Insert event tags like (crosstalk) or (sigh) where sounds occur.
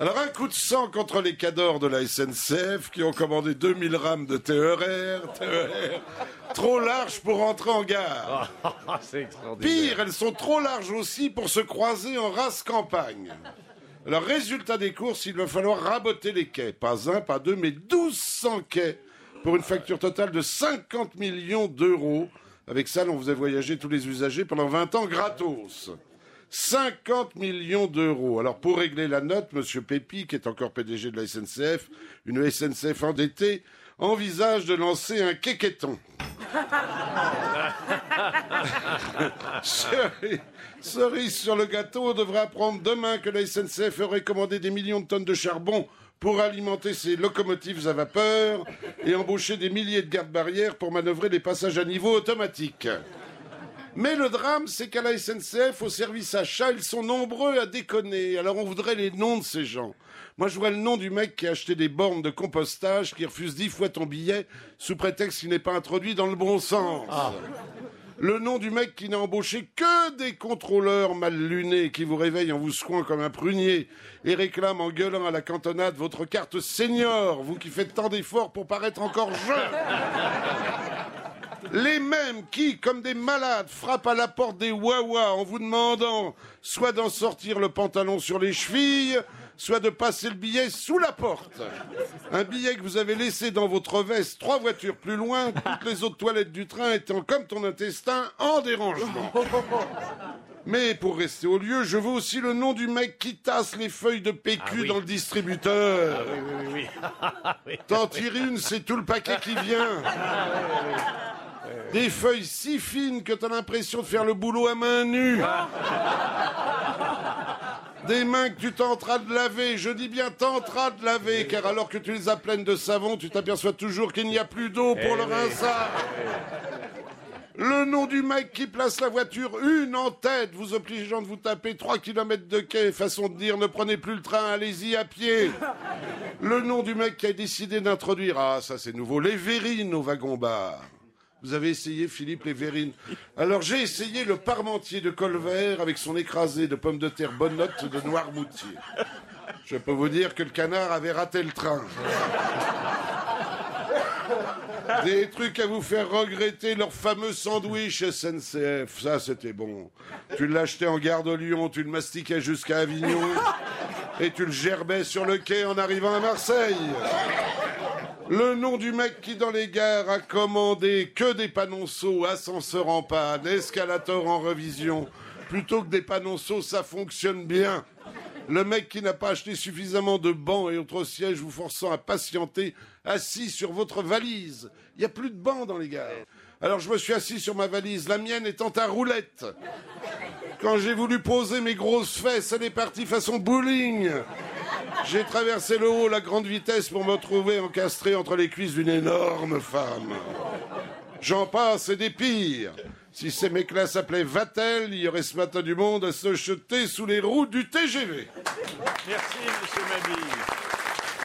Alors un coup de sang contre les cadors de la SNCF qui ont commandé 2000 rames de TER, TER, trop larges pour entrer en gare. (laughs) C'est extraordinaire. Pire, elles sont trop larges aussi pour se croiser en race campagne. Alors résultat des courses, il va falloir raboter les quais. Pas un, pas deux, mais 1200 quais pour une facture totale de 50 millions d'euros. Avec ça, on faisait voyager tous les usagers pendant 20 ans gratos. 50 millions d'euros. Alors pour régler la note, Monsieur Pépi, qui est encore PDG de la SNCF, une SNCF endettée, envisage de lancer un quéqueton. (laughs) Cerise- sur le gâteau, on devrait apprendre demain que la SNCF aurait commandé des millions de tonnes de charbon pour alimenter ses locomotives à vapeur et embaucher des milliers de gardes-barrières pour manœuvrer les passages à niveau automatique. Mais le drame, c'est qu'à la SNCF, au service achat, ils sont nombreux à déconner. Alors on voudrait les noms de ces gens. Moi, je vois le nom du mec qui a acheté des bornes de compostage, qui refuse dix fois ton billet, sous prétexte qu'il n'est pas introduit dans le bon sens. Le nom du mec qui n'a embauché que des contrôleurs mal lunés qui vous réveillent en vous secouant comme un prunier et réclament en gueulant à la cantonade votre carte senior, vous qui faites tant d'efforts pour paraître encore jeune. Les mêmes qui, comme des malades, frappent à la porte des Wawa en vous demandant soit d'en sortir le pantalon sur les chevilles, soit de passer le billet sous la porte. Un billet que vous avez laissé dans votre veste trois voitures plus loin, toutes les autres toilettes du train étant comme ton intestin en dérangement. Mais pour rester au lieu, je veux aussi le nom du mec qui tasse les feuilles de PQ dans le distributeur. Oui, oui, oui. (laughs) T'en tires une, c'est tout le paquet qui vient. Des feuilles si fines que t'as l'impression de faire le boulot à main nue. Des mains que tu tenteras de laver, je dis bien tenteras de laver, car alors que tu les as pleines de savon, tu t'aperçois toujours qu'il n'y a plus d'eau pour le rinçage. Le nom du mec qui place la voiture une en tête, vous obligeant de vous taper 3 km de quai, façon de dire ne prenez plus le train, allez-y à pied. (laughs) Le nom du mec qui a décidé d'introduire, ah ça c'est nouveau, les verrines au wagon-bar. Vous avez essayé, Philippe, les verrines Alors j'ai essayé le parmentier de Colvert avec son écrasé de pommes de terre bonnotte de Noirmoutier. Je peux vous dire que le canard avait raté le train. Des trucs à vous faire regretter leur fameux sandwich SNCF. Ça, c'était bon. Tu l'achetais en gare de Lyon, tu le mastiquais jusqu'à Avignon et tu le gerbais sur le quai en arrivant à Marseille. Le nom du mec qui, dans les gares, a commandé que des panonceaux, ascenseur en panne, escalator en revision. Plutôt que des panonceaux, ça fonctionne bien. Le mec qui n'a pas acheté suffisamment de bancs et autres sièges vous forçant à patienter assis sur votre valise. Il n'y a plus de bancs dans les gares. Alors je me suis assis sur ma valise, la mienne étant à roulette. Quand j'ai voulu poser mes grosses fesses, elle est partie façon bowling. J'ai traversé le haut à grande vitesse pour me trouver encastré entre les cuisses d'une énorme femme. J'en passe et des pires. Si ces mecs-là s'appelaient Vatel, il y aurait ce matin du monde à se jeter sous les roues du TGV. Merci, monsieur Mabille.